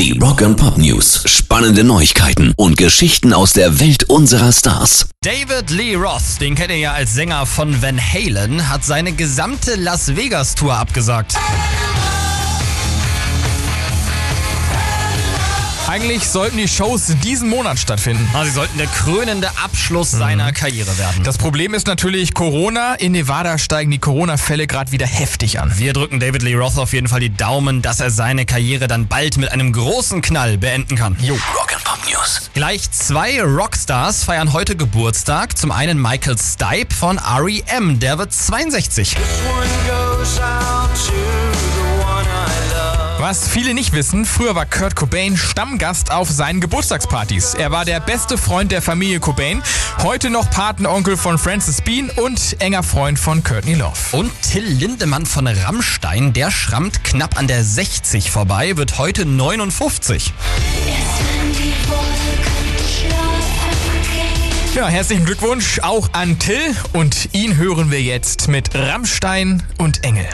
Die Rock and Pop News. Spannende Neuigkeiten und Geschichten aus der Welt unserer Stars. David Lee Roth, den kennt ihr ja als Sänger von Van Halen, hat seine gesamte Las Vegas Tour abgesagt. Eigentlich sollten die Shows diesen Monat stattfinden. Na, sie sollten der krönende Abschluss seiner Karriere werden. Das Problem ist natürlich Corona. In Nevada steigen die Corona-Fälle gerade wieder heftig an. Wir drücken David Lee Roth auf jeden Fall die Daumen, dass er seine Karriere dann bald mit einem großen Knall beenden kann. Jo. Rock and Pop News. Gleich zwei Rockstars feiern heute Geburtstag. Zum einen Michael Stipe von R.E.M., der wird 62. Was viele nicht wissen, früher war Kurt Cobain Stammgast auf seinen Geburtstagspartys. Er war der beste Freund der Familie Cobain, heute noch Patenonkel von Francis Bean und enger Freund von Courtney Love. Und Till Lindemann von Rammstein, der schrammt knapp an der 60 vorbei, wird heute 59. Ja, herzlichen Glückwunsch auch an Till und ihn hören wir jetzt mit Rammstein und Engel.